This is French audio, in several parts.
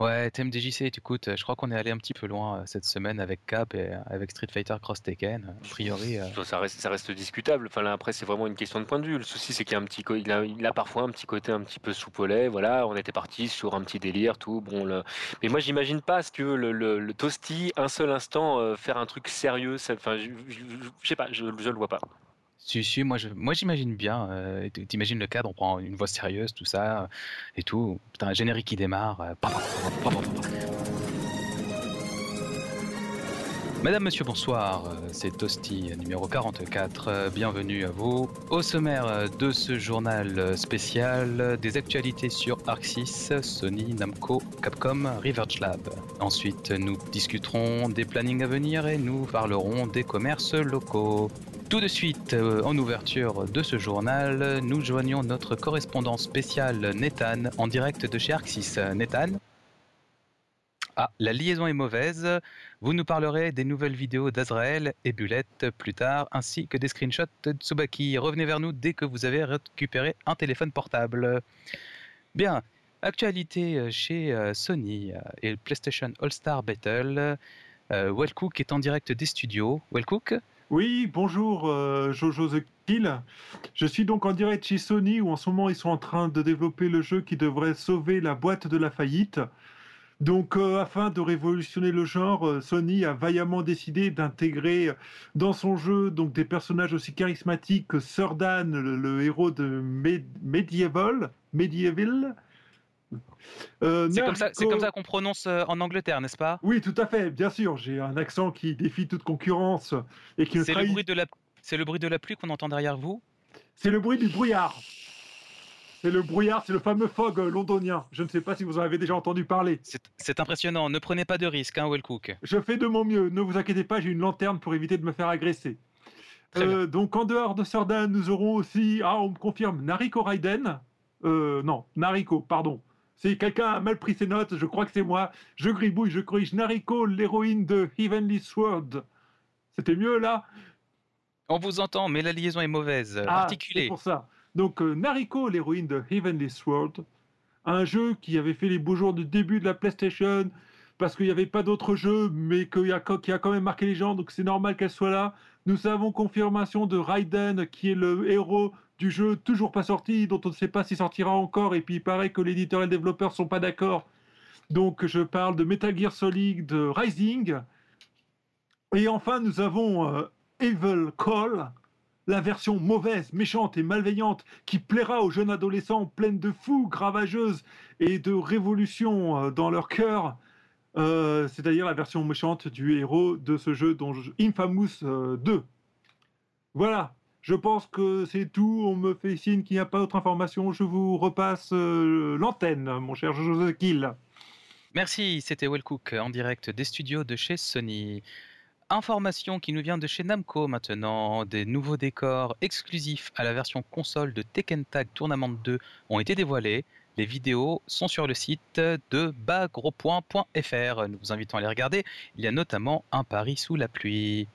Ouais, TMDJC, écoute, je crois qu'on est allé un petit peu loin euh, cette semaine avec Cap et euh, avec Street Fighter Cross Tekken. A priori. euh, Ça reste, discutable. Enfin après, c'est vraiment une question de point de vue. Le souci, c'est qu'il a parfois un petit côté un petit peu lait. Voilà, on était parti sur un petit délire, tout. Bon, mais moi, j'imagine pas ce que le, le, toasty, un seul instant, euh, faire un truc sérieux. ça- Enfin, je sais pas, je, je le vois pas. Si, si, moi, moi j'imagine bien. euh, T'imagines le cadre, on prend une voix sérieuse, tout ça, euh, et tout. Putain, un générique qui démarre. euh. Madame, monsieur, bonsoir. euh, C'est Toasty numéro 44. euh, Bienvenue à vous. Au sommaire euh, de ce journal euh, spécial, euh, des actualités sur 6, Sony, Namco, Capcom, Reverge Lab. Ensuite, nous discuterons des plannings à venir et nous parlerons des commerces locaux. Tout de suite, euh, en ouverture de ce journal, nous joignons notre correspondant spécial Nathan en direct de chez Arxis. Nathan Ah, la liaison est mauvaise. Vous nous parlerez des nouvelles vidéos d'Azrael et Bulette plus tard, ainsi que des screenshots de Tsubaki. Revenez vers nous dès que vous avez récupéré un téléphone portable. Bien, actualité euh, chez euh, Sony et PlayStation All-Star Battle. Euh, Wellcook est en direct des studios. Wellcook Oui, bonjour euh, Jojo The Kill. Je suis donc en direct chez Sony où en ce moment ils sont en train de développer le jeu qui devrait sauver la boîte de la faillite. Donc euh, afin de révolutionner le genre, euh, Sony a vaillamment décidé d'intégrer dans son jeu donc des personnages aussi charismatiques que Sir Dan, le, héros de Med- Medieval, Medieval. Euh, C'est comme ça, qu'on prononce euh, en Angleterre, n'est-ce pas? Oui, tout à fait, bien sûr. J'ai un accent qui défie toute concurrence et qui C'est le trahit bruit de la, le bruit de la pluie qu'on entend derrière vous? C'est le bruit du brouillard. C'est le brouillard, c'est le fameux fog londonien. Je ne sais pas si vous en avez déjà entendu parler. C'est impressionnant. Ne prenez pas de risques, hein, Wellcook. Je fais de mon mieux, ne vous inquiétez pas, j'ai une lanterne pour éviter de me faire agresser. Euh, donc en dehors de Sardan, nous aurons aussi, ah on me confirme, Nariko Raiden. Euh, non, Nariko, pardon. Si quelqu'un a mal pris ses notes, je crois que c'est moi. Je gribouille, je corrige. Nariko, l'héroïne de Heavenly Sword. C'était mieux là On vous entend, mais la liaison est mauvaise. Ah, Articulée. C'est pour ça. Donc euh, Nariko, l'héroïne de Heavenly Sword, un jeu qui avait fait les beaux jours du début de la PlayStation, parce qu'il n'y avait pas d'autres jeux, mais qu'il a, qui a quand même marqué les gens, donc c'est normal qu'elle soit là. Nous avons confirmation de Raiden, qui est le héros du jeu toujours pas sorti, dont on ne sait pas s'il sortira encore, et puis il paraît que l'éditeur et le développeur sont pas d'accord. Donc je parle de Metal Gear Solid Rising. Et enfin, nous avons euh, Evil Call, la version mauvaise, méchante et malveillante qui plaira aux jeunes adolescents pleines de fous, gravageuses et de révolution euh, dans leur cœur. Euh, C'est-à-dire la version méchante du héros de ce jeu dont je- Infamous euh, 2. Voilà, je pense que c'est tout. On me fait signe qu'il n'y a pas d'autre information. Je vous repasse euh, l'antenne, mon cher Jojo Kill. Merci, c'était Wellcook en direct des studios de chez Sony. Information qui nous vient de chez Namco maintenant. Des nouveaux décors exclusifs à la version console de Tekken Tag Tournament 2 ont été dévoilés. Les vidéos sont sur le site de bagrepoint.fr. Nous vous invitons à les regarder. Il y a notamment un pari sous la pluie.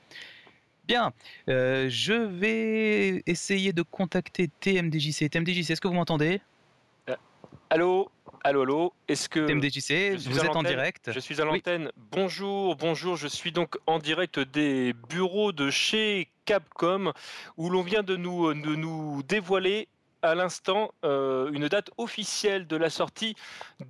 Bien, euh, je vais essayer de contacter TMDJC. TMDJC, est-ce que vous m'entendez? Allô, allô, allô? Est-ce que TMDJC, vous êtes en direct Je suis à Oui. l'antenne. Bonjour, bonjour. Je suis donc en direct des bureaux de chez Capcom où l'on vient de nous, de nous dévoiler à l'instant euh, une date officielle de la sortie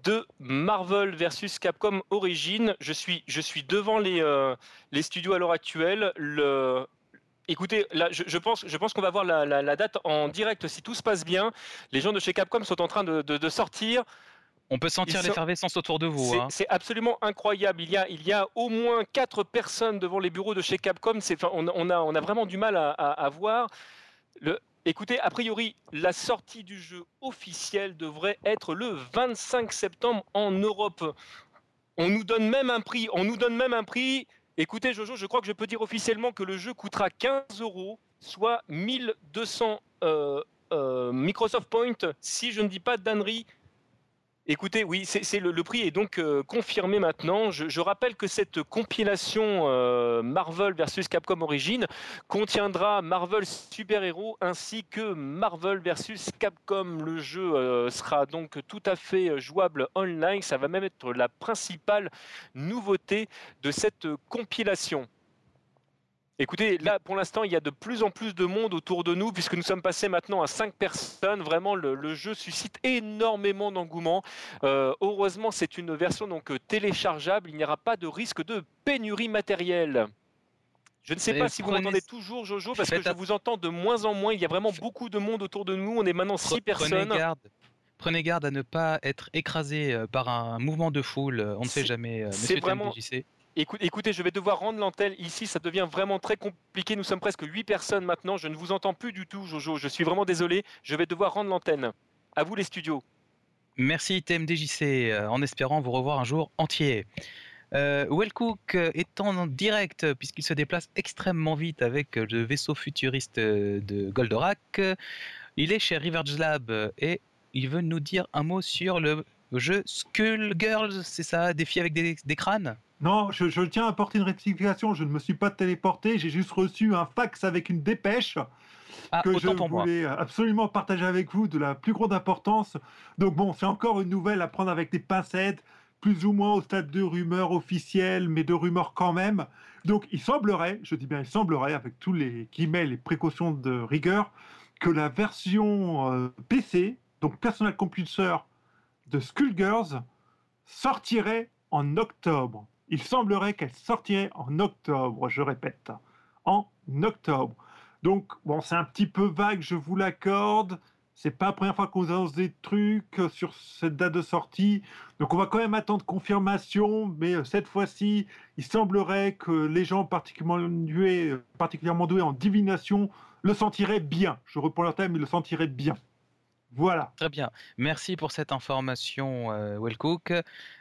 de Marvel versus Capcom Origin. Je suis, je suis devant les, euh, les studios à l'heure actuelle. Le, Écoutez, là, je, je pense, je pense qu'on va voir la, la- la date en direct si tout se passe bien. Les gens de chez Capcom sont en train de, de- de sortir. On peut sentir sont- l'effervescence autour de vous. C'est hein. absolument incroyable. Il y, a, il y a au moins quatre personnes devant les bureaux de chez Capcom. On, on a, on a vraiment du mal à, à, à voir. Le, écoutez, a priori, la sortie du jeu officiel devrait être le 25 septembre en Europe. On nous donne même un prix. On nous donne même un prix. Écoutez, Jojo, je crois que je peux dire officiellement que le jeu coûtera 15 euros, soit 1200 euh, euh, Microsoft Points, si je ne dis pas d'annerie. Écoutez, oui, c'est le, prix est donc euh, confirmé maintenant. Je, rappelle que cette compilation euh, Marvel versus Capcom Origin contiendra Marvel Super Hero ainsi que Marvel versus Capcom. Le jeu euh, sera donc tout à fait jouable online. Ça va même être la principale nouveauté de cette compilation. Écoutez, là, pour l'instant, il y a de plus en plus de monde autour de nous, puisque nous sommes passés maintenant à 5 personnes. Vraiment, le, jeu suscite énormément d'engouement. Euh, heureusement, c'est une version donc euh, téléchargeable. Il n'y aura pas de risque de pénurie matérielle. Je ne sais pas si vous m'entendez toujours, Jojo, parce que je vous entends de moins en moins. Il y a vraiment beaucoup de monde autour de nous. On est maintenant 6 personnes. Prenez garde. Prenez garde à ne pas être écrasé euh, par un mouvement de foule. On ne sait jamais. C'est vraiment. Écoutez, je vais devoir rendre l'antenne ici, ça devient vraiment très compliqué. Nous sommes presque 8 personnes maintenant, je ne vous entends plus du tout, Jojo. Je suis vraiment désolé, je vais devoir rendre l'antenne. À vous les studios. Merci TMDJC, euh, en espérant vous revoir un jour entier. Euh, Wellcook est en direct puisqu'il se déplace extrêmement vite avec le vaisseau futuriste de Goldorak. Il est chez Rivers Lab et il veut nous dire un mot sur le jeu Skull Girls, c'est ça Défi avec des crânes? Non, je, tiens à apporter une rectification. Je ne me suis pas téléporté. J'ai juste reçu un fax avec une dépêche ah, que je voulais absolument partager avec vous de la plus grande importance. Donc bon, c'est encore une nouvelle à prendre avec des pincettes, plus ou moins au stade de rumeur officielle, mais de rumeur quand même. Donc il semblerait, je dis bien il semblerait, avec tous les guillemets, les précautions de rigueur, que la version euh, PC, donc Personal Computer de Skullgirls, sortirait en octobre il semblerait qu'elle sortirait en octobre, je répète, en octobre. Donc, bon, c'est un petit peu vague, je vous l'accorde. C'est pas la première fois qu'on annonce des trucs sur cette date de sortie. Donc, on va quand même attendre confirmation. Mais euh, cette fois-ci, il semblerait que les gens particulièrement doués, particulièrement doués en divination le sentiraient bien. Je reprends leur thème, ils le sentiraient bien. Voilà. Très bien. Merci pour cette information, euh, Wellcook.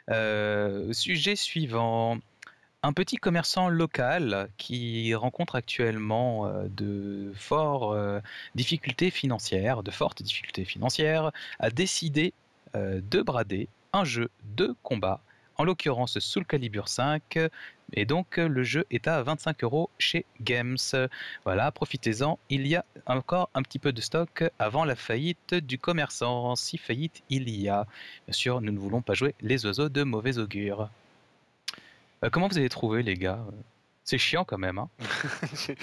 Euh, sujet suivant. Un petit commerçant local qui rencontre actuellement euh, de fortes difficultés financières, de fortes difficultés financières, a décidé de brader un jeu de combat en l'occurrence Soul Calibur 5. Et donc le jeu est à 25 euros chez Games. Voilà, profitez-en. Il y a encore un petit peu de stock avant la faillite du commerçant. Si faillite il y a. Bien sûr, nous ne voulons pas jouer les oiseaux de mauvais augure. Euh, comment vous avez trouvé les gars? C'est chiant quand même. Hein.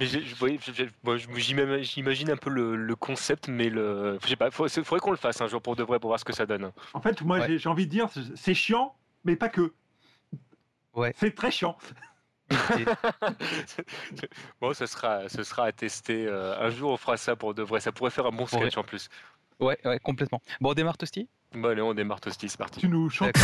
mais j'imagine un peu le, concept, mais le, je sais pas, il faudrait qu'on le fasse un jour pour de vrai pour voir ce que ça donne. En fait, moi j'ai envie de dire, c'est chiant, mais pas que. Ouais. C'est très chiant. bon, ce sera, ce sera à tester. Euh, un jour, on fera ça pour de vrai. Ça pourrait faire un bon sketch en plus. Ouais, ouais, complètement. Bon, on démarre Tosti Bon, allez, on démarre Tosti, c'est parti. Tu nous chantes.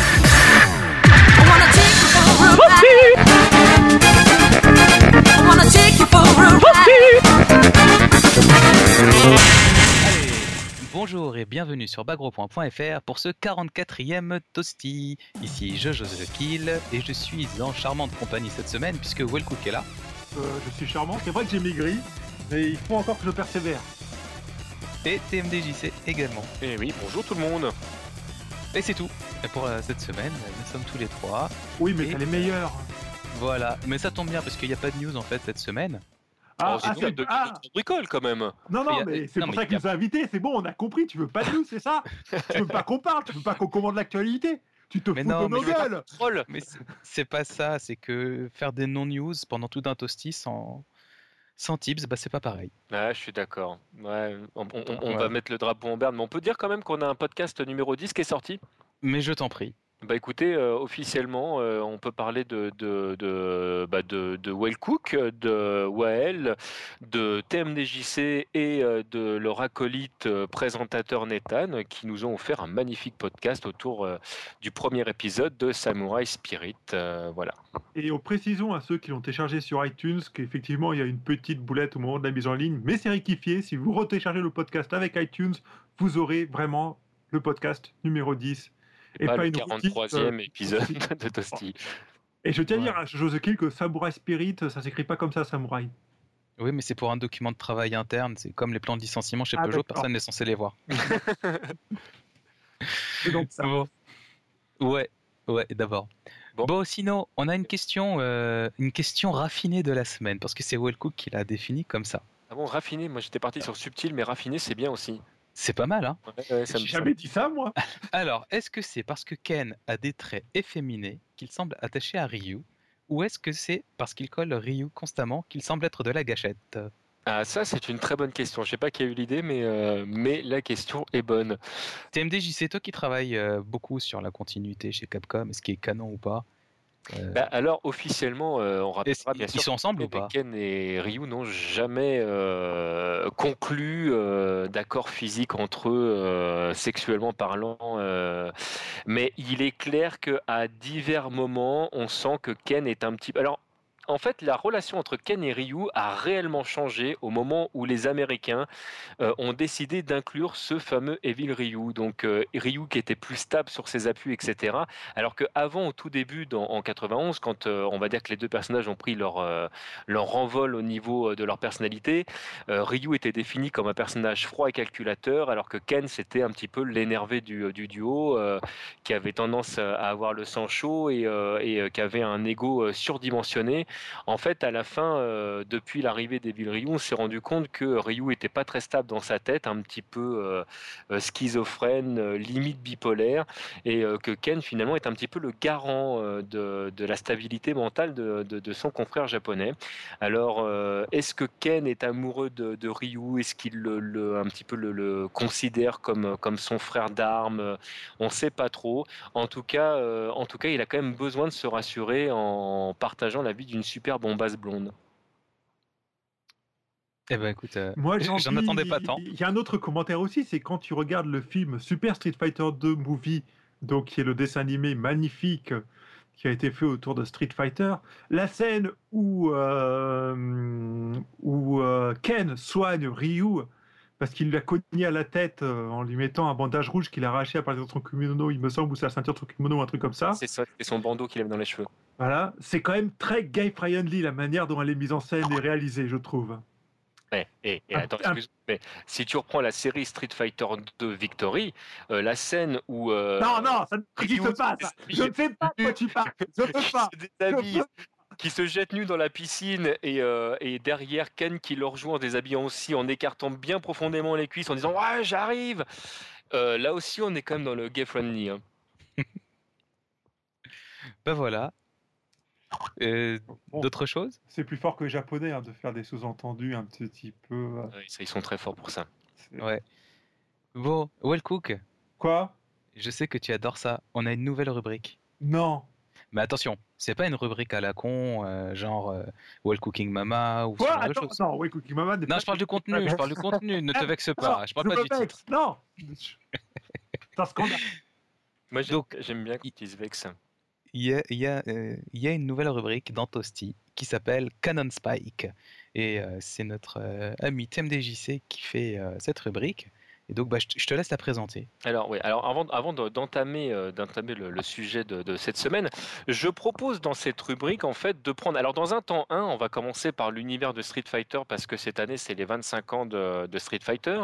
Bonjour et bienvenue sur bagro.fr pour ce 44e Toasty. Ici Jojo The Kill et je suis en charmante compagnie cette semaine puisque Wellcook est là. Euh, je suis charmant, c'est vrai que j'ai maigri, mais il faut encore que je persévère. Et TMDJC également. Et eh oui, bonjour tout le monde. Et c'est tout pour euh, cette semaine, nous sommes tous les trois. Oui, mais et... les meilleurs. Voilà, mais ça tombe bien parce qu'il n'y a pas de news en fait cette semaine. Ah, ah, c'est de, ah. bricole quand même. Non, non, mais, c'est pour ça qu'il nous a invités. C'est bon, on a compris. Tu veux pas de news, c'est ça Tu veux pas qu'on parle, tu veux pas qu'on commande l'actualité. Tu te fous de nos gueules. Mais c'est pas ça. C'est que faire des non-news pendant tout un toasty sans sans tips, bah c'est pas pareil. Ah, je suis d'accord. Ouais, on, va mettre le drapeau en berne, mais on peut dire quand même qu'on a un podcast numéro 10 qui est sorti. Mais je t'en prie. Bah écoutez, euh, officiellement, euh, on peut parler de, de, de, bah de, de Wellcook, de Wael, de TMDJC et euh, de leur acolyte présentateur Nathan qui nous ont offert un magnifique podcast autour du premier épisode de Samurai Spirit. voilà. Et en précisons à ceux qui l'ont téléchargé sur iTunes qu'effectivement il y a une petite boulette au moment de la mise en ligne, mais c'est rectifié. Si vous retéléchargez le podcast avec iTunes, vous aurez vraiment le podcast numéro 10 et pas, le 43e euh, épisode de Toasty. Et je tiens à dire à José Kill que Samurai Spirit, ça s'écrit pas comme ça, Samurai. Oui, mais c'est pour un document de travail interne. C'est comme les plans de licenciement chez ah, Peugeot, personne n'est censé les voir. C'est donc ça. Bon. Ouais, ouais, d'abord. Bon. Bon. sinon, on a une question, euh, une question raffinée de la semaine, parce que c'est Wellcook qui l'a défini comme ça. Ah bon, raffiné, moi j'étais parti sur subtil, mais raffiné c'est bien aussi. C'est pas mal, hein Ouais, ouais, J'ai jamais dit ça, moi. Alors, est-ce que c'est parce que Ken a des traits efféminés qu'il semble attaché à Ryu Ou est-ce que c'est parce qu'il colle Ryu constamment qu'il semble être de la gâchette? Ah, ça c'est une très bonne question. Je sais pas qui a eu l'idée, mais, euh, mais la question est bonne. TMDJ, c'est toi qui travailles euh, beaucoup sur la continuité chez Capcom, est-ce qu'il est canon ou pas? Bah, alors officiellement, euh, on rappellera bien Ils sûr sont ensemble ou que pas? Ken et Ryu n'ont jamais euh, conclu euh, d'accord physique entre eux, euh, sexuellement parlant. euh, mais il est clair qu'à divers moments, on sent que Ken est un petit. Alors. En fait, la relation entre Ken et Ryu a réellement changé au moment où les Américains euh, ont décidé d'inclure ce fameux Evil Ryu. Donc euh, Ryu qui était plus stable sur ses appuis, etc. Alors qu'avant, au tout début, en 91, quand euh, on va dire que les deux personnages ont pris leur, leur envol au niveau de leur personnalité, Ryu était défini comme un personnage froid et calculateur, alors que Ken, c'était un petit peu l'énervé du, du duo, qui avait tendance à avoir le sang chaud et, et, qui avait un ego surdimensionné. En fait, à la fin, euh, depuis l'arrivée d'Evil Ryu, on s'est rendu compte que Ryu était pas très stable dans sa tête, un petit peu euh, euh, schizophrène, limite bipolaire et que Ken finalement est un petit peu le garant de, la stabilité mentale de, son confrère japonais. Alors, est-ce que Ken est amoureux de, Ryu? Est-ce qu'il le, considère comme, comme son frère d'armes? On ne sait pas trop. En tout, cas, en tout cas, il a quand même besoin de se rassurer en partageant la vie d'une super bombasse blonde. Eh ben écoute, euh, Moi, j'en j'en dis- attendais pas tant. Il y a un autre commentaire aussi, c'est quand tu regardes le film Super Street Fighter 2 Movie, donc qui est le dessin animé magnifique qui a été fait autour de Street Fighter, la scène où, euh, où euh, Ken soigne Ryu parce qu'il lui a cogné à la tête euh, en lui mettant un bandage rouge qu'il a arraché à partir de son kimono, il me semble, ou c'est la ceinture de son kimono ou un truc comme ça. C'est ça, c'est son bandeau qu'il avait dans les cheveux. Voilà, c'est quand même très gay-friendly la manière dont elle est mise en scène et réalisée, je trouve. Et, et Un- attends, excuse mais si tu reprends la série Street Fighter 2 Victory, euh, la scène où. euh, Non, non, ça n'existe pas, ça. Je ne sais pas de quoi tu parles. Je ne peux pas. qui se jette nu dans la piscine et, euh, et derrière Ken qui le rejoint en déshabillant aussi, en écartant bien profondément les cuisses, en disant Ouais, j'arrive Euh, Là aussi, on est quand même dans le gay friendly. hein. ben voilà. Bon. D'autres choses? C'est plus fort que les japonais hein, de faire des sous-entendus un petit peu. euh, ça, ils sont très forts pour ça. Ouais. Bon, Wellcook, Quoi? je sais que tu adores ça. On a une nouvelle rubrique. Non. Mais attention, c'est pas une rubrique à la con, euh, genre euh, Well Cooking Mama ou ce Quoi? Attends, choses. non, oui, Cookie Mama. Non, pas- je parle du contenu, je parle du contenu, ne te vexe pas, Non, je parle je pas du vexe. titre. Non. C'est un scandale. Moi, j'aime bien quand ils se vexent. Euh, il y a une nouvelle rubrique dans Toasty qui s'appelle Canon Spike. Et euh, c'est notre euh, ami TMDJC qui fait cette rubrique. Et donc, bah, je, te- laisse la présenter. Alors oui, alors avant, euh, d'entamer le, sujet de, cette semaine, je propose dans cette rubrique en fait de prendre. Alors dans un temps 1, on va commencer par l'univers de Street Fighter parce que cette année c'est les 25 ans de, de Street Fighter,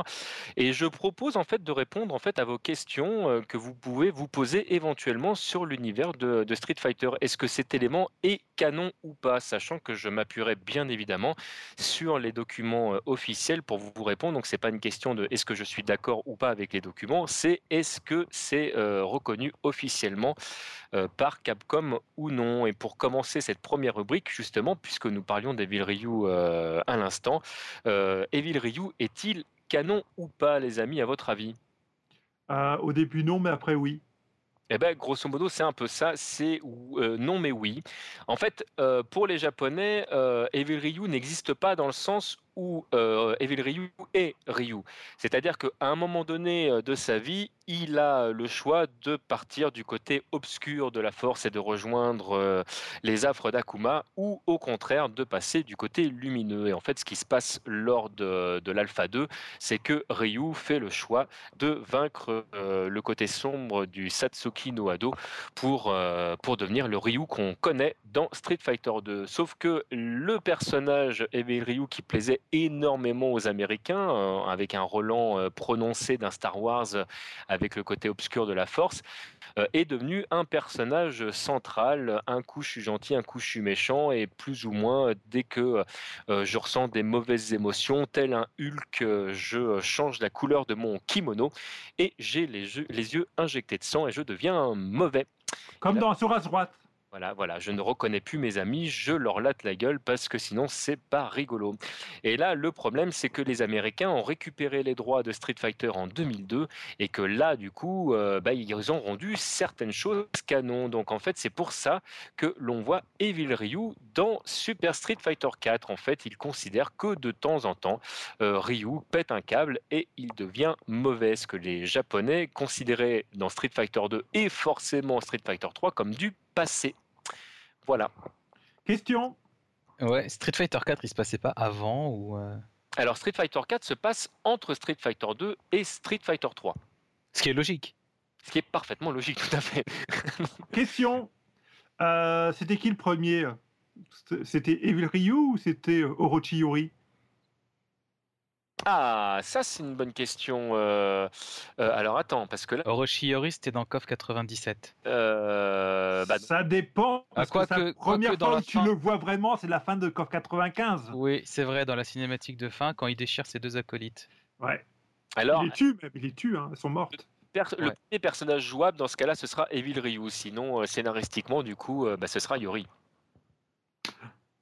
et je propose en fait de répondre en fait à vos questions euh, que vous pouvez vous poser éventuellement sur l'univers de, de Street Fighter. Est-ce que cet élément est canon ou pas, sachant que je m'appuierai bien évidemment sur les documents euh, officiels pour vous répondre. Donc c'est pas une question de est-ce que je suis d'accord ou pas avec les documents, c'est est-ce que c'est euh, reconnu officiellement euh, par Capcom ou non? Et pour commencer cette première rubrique, justement, puisque nous parlions d'Evil Ryu euh, à l'instant, Evil Ryu est-il canon ou pas, les amis, à votre avis? Au début, non, mais après, oui. Eh ben, grosso modo, c'est un peu ça. C'est euh, non, mais oui. En fait, euh, pour les Japonais, euh, Evil Ryu n'existe pas dans le sens où euh, Evil Ryu est Ryu. C'est-à-dire qu'à un moment donné euh, de sa vie, il a le choix de partir du côté obscur de la force et de rejoindre euh, les affres d'Akuma, ou au contraire de passer du côté lumineux. Et en fait, ce qui se passe lors de, de l'Alpha 2, c'est que Ryu fait le choix de vaincre euh, le côté sombre du Satsuki no Hado pour, pour devenir le Ryu qu'on connaît dans Street Fighter 2. Sauf que le personnage Evil Ryu qui plaisait énormément aux Américains, euh, avec un Roland euh, prononcé d'un Star Wars avec le côté obscur de la Force, est devenu un personnage central. Un coup je suis gentil, un coup je suis méchant, et plus ou moins dès que je ressens des mauvaises émotions, tel un Hulk, je change la couleur de mon kimono et j'ai les, les yeux injectés de sang et je deviens mauvais. Comme dans Sur droite. Voilà, voilà, je ne reconnais plus mes amis, je leur latte la gueule parce que sinon c'est pas rigolo. Et là, le problème, c'est que les Américains ont récupéré les droits de Street Fighter en 2002 et que là, du coup, euh, bah, ils ont rendu certaines choses canon. Donc en fait, c'est pour ça que l'on voit Evil Ryu dans Super Street Fighter 4. En fait, il considère que de temps en temps, euh, Ryu pète un câble et il devient mauvais. Ce que les Japonais considéraient dans Street Fighter 2 et forcément Street Fighter 3 comme du passé. Voilà. Question Ouais, Street Fighter 4, il se passait pas avant ou euh Alors Street Fighter 4 se passe entre Street Fighter 2 et Street Fighter 3. Ce qui est logique. Ce qui est parfaitement logique, tout à fait. Question euh, C'était qui le premier? C'était Evil Ryu ou c'était Orochi Yori ah, ça c'est une bonne question. Euh, euh, alors attends, parce que là. Orochi c'était dans KOF 97. Euh, bah, ça dépend. Ah, parce que, la première fois que tu le vois vraiment, c'est la fin de KOF 95. Oui, c'est vrai, dans la cinématique de fin, quand il déchire ses deux acolytes. Ouais. Alors, il les tue, même, il les tue, hein, elles sont mortes. Le premier personnage jouable dans ce cas-là, ce sera Evil Ryu. Sinon, scénaristiquement, du coup, bah, ce sera Yori.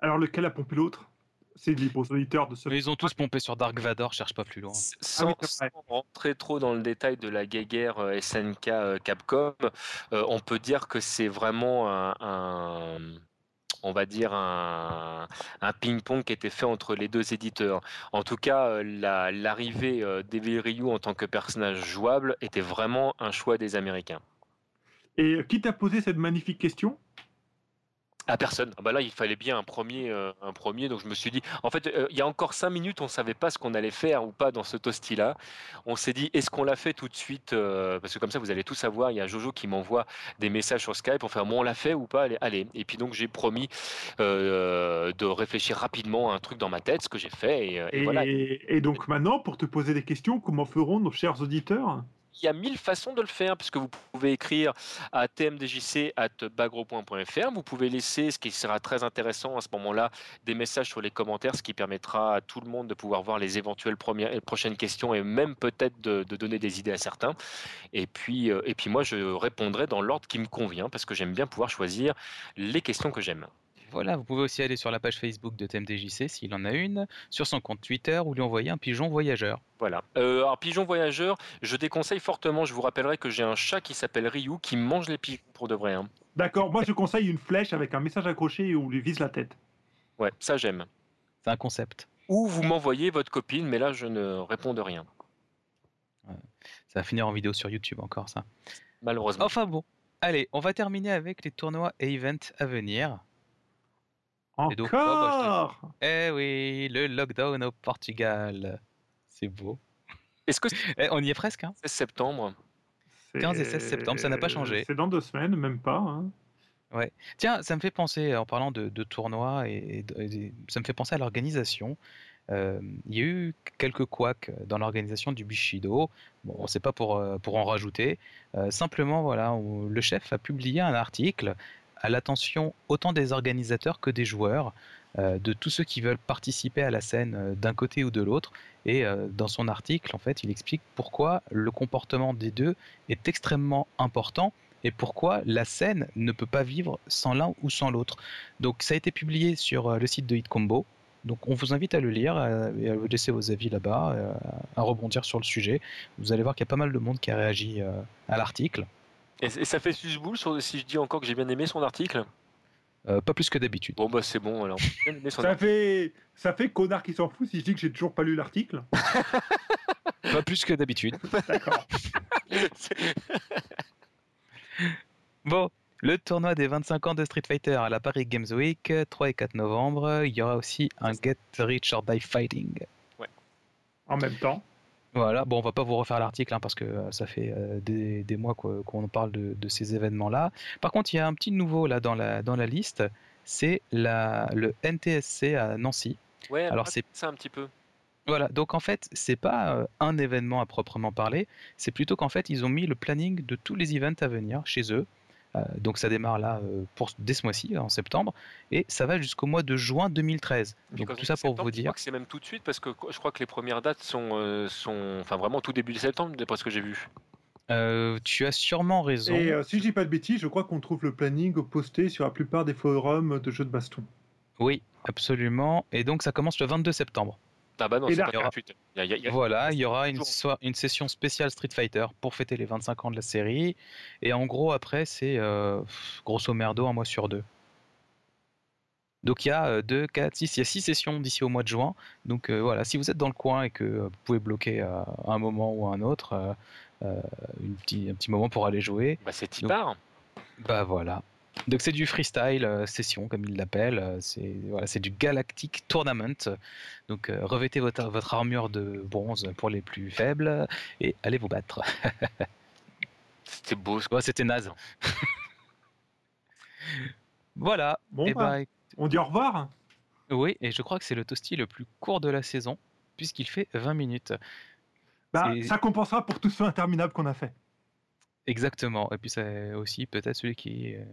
Alors, lequel a pompé l'autre? C'est libre aux auditeurs de se. Mais ils ont tous pompé sur Dark Vador, cherche pas plus loin. Sans, ah rentrer trop dans le détail de la guéguerre euh, SNK euh, Capcom, euh, on peut dire que c'est vraiment un, on va dire un, ping-pong qui était fait entre les deux éditeurs. En tout cas, l'arrivée d'Evil Ryu en tant que personnage jouable était vraiment un choix des Américains. Et qui t'a posé cette magnifique question? À personne. Ah bah là, il fallait bien un premier, euh, un premier. Donc je me suis dit, en fait, euh, il y a encore cinq minutes, on savait pas ce qu'on allait faire ou pas dans ce toasty-là. On s'est dit, est-ce qu'on l'a fait tout de suite euh, Parce que comme ça, vous allez tout savoir. Il y a Jojo qui m'envoie des messages sur Skype pour faire, bon, on l'a fait ou pas allez, allez. Et puis donc j'ai promis de réfléchir rapidement à un truc dans ma tête, ce que j'ai fait. Et, et, voilà. et donc maintenant, pour te poser des questions, comment feront nos chers auditeurs? Il y a mille façons de le faire, puisque vous pouvez écrire à tmdjc.bagro.fr. Vous pouvez laisser, ce qui sera très intéressant à ce moment-là, des messages sur les commentaires, ce qui permettra à tout le monde de pouvoir voir les éventuelles prochaines questions et même peut-être de, donner des idées à certains. Et puis, euh, et puis moi, je répondrai dans l'ordre qui me convient, parce que j'aime bien pouvoir choisir les questions que j'aime. Voilà, vous pouvez aussi aller sur la page Facebook de TMDJC s'il en a une, sur son compte Twitter ou lui envoyer un pigeon voyageur. Voilà. Euh, alors, pigeon voyageur, je déconseille fortement. Je vous rappellerai que j'ai un chat qui s'appelle Ryu qui mange les pigeons pour de vrai. Hein. D'accord, moi je conseille une flèche avec un message accroché où on lui vise la tête. Ouais, ça j'aime. C'est un concept. Ou vous m'envoyez votre copine, mais là je ne réponds de rien. Ça va finir en vidéo sur YouTube encore, ça. Malheureusement. Enfin bon. Allez, on va terminer avec les tournois et events à venir. Encore Eh oui, le lockdown au Portugal. C'est beau. Est-ce que eh, on y est presque hein 16 septembre 15 et 16 septembre, ça n'a pas changé. C'est dans deux semaines, même pas. Hein. Ouais. Tiens, ça me fait penser, en parlant de, tournois, et, ça me fait penser à l'organisation. Euh, il y a eu quelques couacs dans l'organisation du Bushido. Bon, c'est pas pour, euh, pour en rajouter. Euh, simplement, voilà, le chef a publié un article à l'attention autant des organisateurs que des joueurs, euh, de tous ceux qui veulent participer à la scène euh, d'un côté ou de l'autre. Et euh, dans son article, en fait, il explique pourquoi le comportement des deux est extrêmement important et pourquoi la scène ne peut pas vivre sans l'un ou sans l'autre. Donc ça a été publié sur le site de Hitcombo. Donc on vous invite à le lire et à laisser vos avis là-bas, à rebondir sur le sujet. Vous allez voir qu'il y a pas mal de monde qui a réagi à l'article. Et, ça fait susboule si je dis encore que j'ai bien aimé son article euh, pas plus que d'habitude. Bon bah c'est bon alors. ça fait ça fait connard qui s'en fout si je dis que j'ai toujours pas lu l'article. pas plus que d'habitude. D'accord. bon, le tournoi des 25 ans de Street Fighter à la Paris Games Week, 3 et 4 novembre. Il y aura aussi un Get Rich or Die Fighting. Ouais. En même temps. Voilà, bon, on va pas vous refaire l'article hein, parce que euh, ça fait euh, des, mois qu'on parle de, ces événements-là. Par contre, il y a un petit nouveau là dans la, dans la liste, c'est le NTSC à Nancy. Ouais, Alors, c'est- un petit peu. Voilà, donc en fait, c'est pas euh, un événement à proprement parler, c'est plutôt qu'en fait, ils ont mis le planning de tous les events à venir chez eux. Euh, donc ça démarre là euh, pour, dès ce mois-ci, en septembre, et ça va jusqu'au mois de juin 2013. Puis Donc tout ça pour vous Je dire. crois que c'est même tout de suite parce que je crois que les premières dates sont, euh, sont enfin vraiment tout début de septembre, d'après ce que j'ai vu. Euh, tu as sûrement raison. Et euh, si je dis pas de bêtises, je crois qu'on trouve le planning posté sur la plupart des forums de jeux de baston. Oui, absolument. Et donc ça commence le 22 septembre. Ah bah non, Et c'est là- pas gratuit. Il y a- il y a- il y a- Voilà, il y aura une, session spéciale Street Fighter pour fêter les 25 ans de la série. Et en gros, après, c'est euh, grosso merdo un mois sur deux. Donc il y a 2, 4, 6, il y a 6 sessions d'ici au mois de juin. Donc euh, voilà, si vous êtes dans le coin et que euh, vous pouvez bloquer à un moment ou à un autre, euh, euh, une petit, un petit moment pour aller jouer, Bah, c'est Tipar. bah voilà. Donc c'est du freestyle euh, session comme ils l'appellent. euh, C'est voilà, c'est du Galactic Tournament. Donc euh, revêtez votre, votre armure de bronze pour les plus faibles et allez vous battre. C'était beau. ce- Ouais, C'était naze. voilà. Bon, Et bah, bah, on dit au revoir. oui, et je crois que c'est le toasty le plus court de la saison puisqu'il fait 20 minutes. Bah, ça compensera pour tout ce interminable qu'on a fait. Exactement. Et puis c'est aussi peut-être celui qui euh,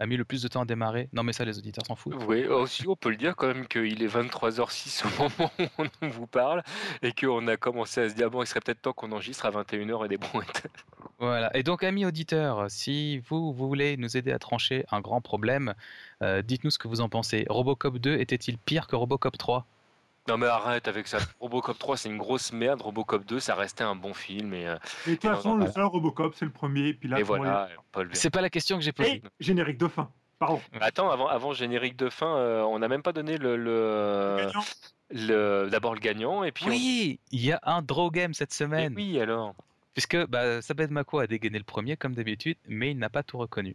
a mis le plus de temps à démarrer. Non mais ça les auditeurs s'en foutent. Oui, aussi on peut le dire quand même qu'il est 23h06 au moment où on vous parle et qu'on a commencé à se dire bon il serait peut-être temps qu'on enregistre à 21h et des brouettes. Voilà. Et donc, amis auditeurs, si vous, vous voulez nous aider à trancher un grand problème, euh, dites-nous ce que vous en pensez. Robocop 2 était-il pire que Robocop 3 Non mais arrête avec ça. Robocop 3 c'est une grosse merde. Robocop 2 ça restait un bon film et, euh, de toute façon, le seul Robocop, c'est le premier. Puis là, et voilà. C'est pas la question que j'ai posée. Et générique de fin. Pardon. Attends, avant, générique de fin, euh, on n'a même pas donné le, le, Gagnant. le- d'abord le gagnant et puis on- Oui, il y a un draw game cette Et semaine. oui alors. Puisque bah, Sabed Mako a dégainé le premier, comme d'habitude, mais il n'a pas tout reconnu.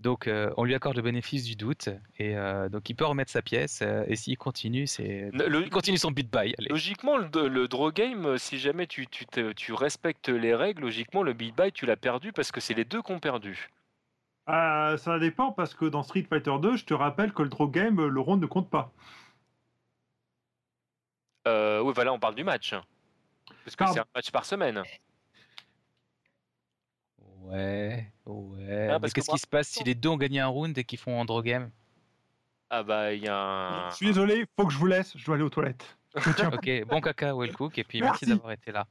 Donc, euh, on lui accorde le bénéfice du doute, et euh, donc il peut remettre sa pièce, euh, et s'il continue, c'est. Il continue son beat by. Allez. Logiquement, le, le draw game, si jamais tu, tu, tu respectes les règles, logiquement, le beat by, tu l'as perdu parce que c'est les deux qui ont perdu. Euh, ça dépend parce que dans Street Fighter 2, je te rappelle que le draw game, le round ne compte pas. Euh, oui, voilà, on parle du match. Parce que c'est un match par semaine. Ouais, ouais. Ah, mais parce que qu'est-ce qui se passe si les deux ont gagné un round et qu'ils font un draw game? Ah bah, il y a un... Je suis désolé, faut que je vous laisse, je dois aller aux toilettes. Ok, bon caca, well cook, et puis Merci. merci d'avoir été là.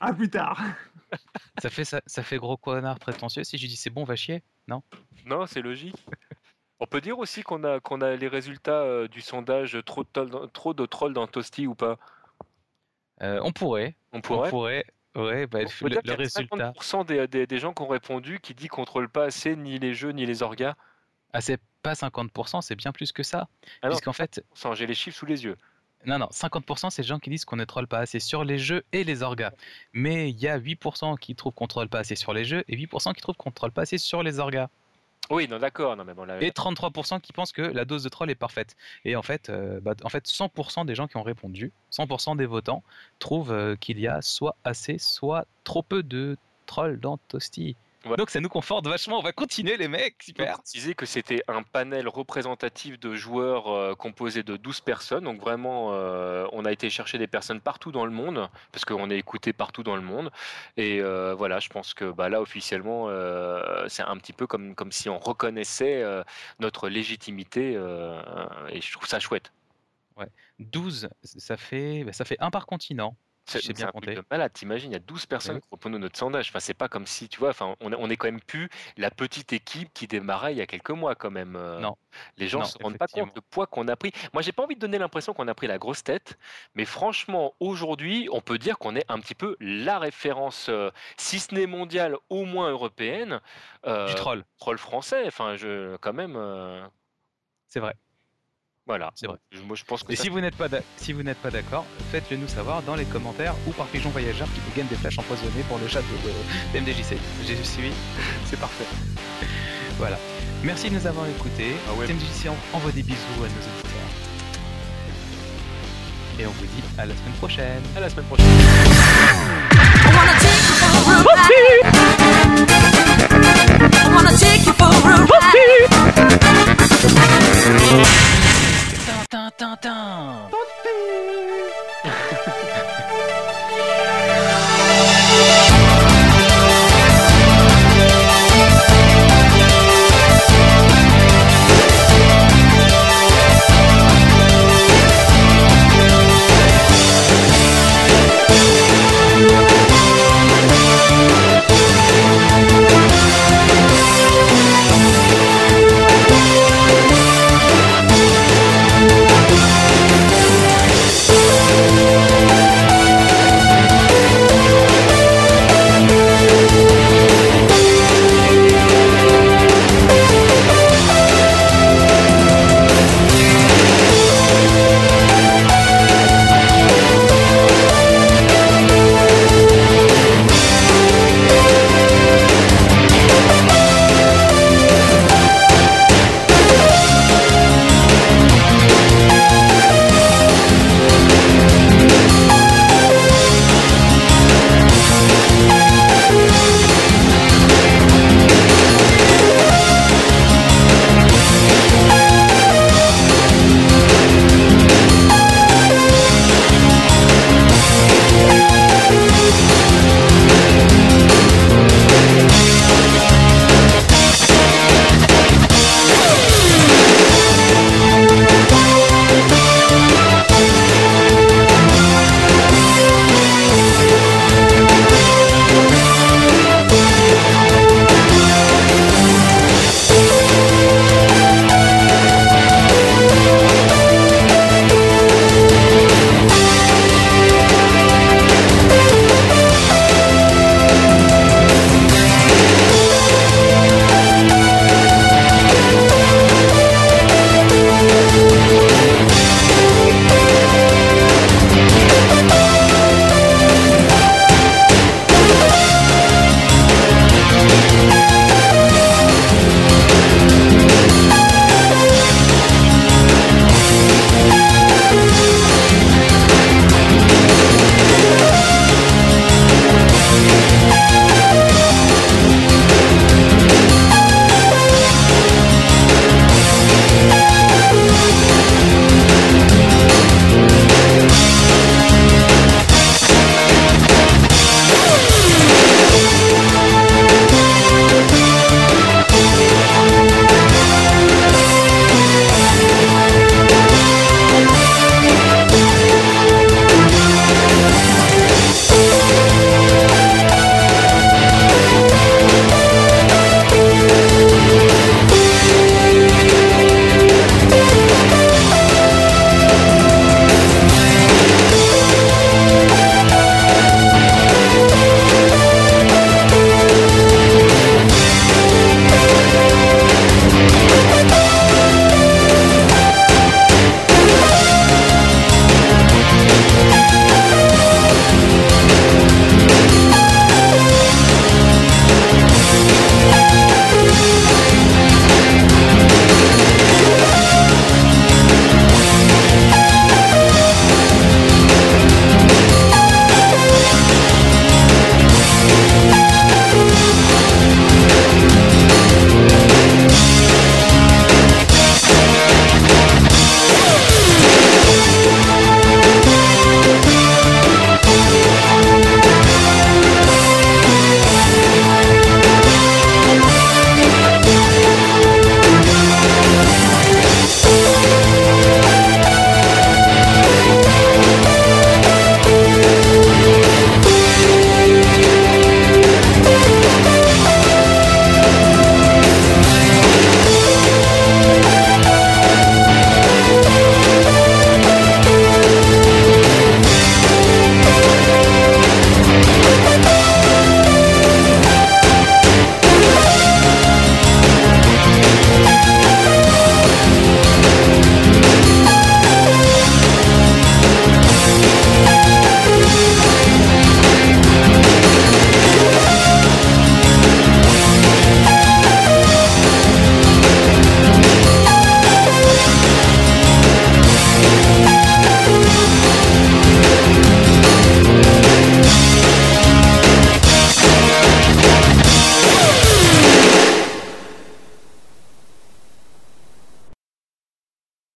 à plus tard. Ça fait, ça, ça fait gros connard prétentieux si je dis c'est bon, va chier. Non, c'est logique. On peut dire aussi qu'on a, qu'on a les résultats euh, du sondage trop de, trop trolls dans Toasty ou pas? Euh, on pourrait, On on pourrait pourrait. Ouais, bah, peut le, dire résultat. 50% des, des, des gens qui ont répondu qui dit qu'on contrôlent pas assez ni les jeux ni les orgas. Ah, c'est pas 50%, c'est bien plus que ça. Ah Puisqu'en fait, j'ai les chiffres sous les yeux. non, non, 50% c'est les gens qui disent qu'on ne troll pas assez sur les jeux et les orgas. Mais il y a 8% qui trouvent qu'on troll pas assez sur les jeux et 8% qui trouvent qu'on troll pas assez sur les orgas. Oui, non, d'accord. Non, mais bon, là, Et 33% qui pensent que la dose de troll est parfaite. Et en fait, euh, bah, en fait 100% des gens qui ont répondu, 100% des votants, trouvent euh, qu'il y a soit assez, soit trop peu de trolls dans Toasty. Ouais. Donc ça nous conforte vachement, on va continuer les mecs, Je super préciser que c'était un panel représentatif de joueurs euh, composé de 12 personnes. Donc vraiment, euh, on a été chercher des personnes partout dans le monde, parce qu'on est écouté partout dans le monde. Et euh, voilà, je pense que bah, là, officiellement, c'est un petit peu comme, comme si on reconnaissait notre légitimité. et je trouve ça chouette. 12, ça fait, bah, ça fait un par continent. C'est bien un truc de malade, t'imagines, il y a 12 personnes oui. qui répondent à notre sondage. Enfin, c'est pas comme si, tu vois, enfin, on, est- on est quand même plus la petite équipe qui démarrait il y a quelques mois, quand même. euh. Non. Les gens Non, se rendent pas compte le poids qu'on a pris. Moi, j'ai pas envie de donner l'impression qu'on a pris la grosse tête, mais franchement, aujourd'hui, on peut dire qu'on est un petit peu la référence, euh, si ce n'est mondiale, au moins européenne, euh, Du troll, troll français. Enfin, je, quand même, euh, c'est vrai. Voilà. C'est vrai. Moi, je pense que. Et si vous n'êtes pas si vous n'êtes pas d'accord, faites-le nous savoir dans les commentaires ou par pigeon voyageur qui vous gagne des flashs empoisonnées pour le chat de, de MDJC. J'ai suivi. C'est parfait. voilà. Merci de nous avoir écoutés. Ah ouais. MDJC envoie des bisous à nos auditeurs. Et on vous dit à la semaine prochaine. À la semaine prochaine. Tintin, Tintin. Tintin.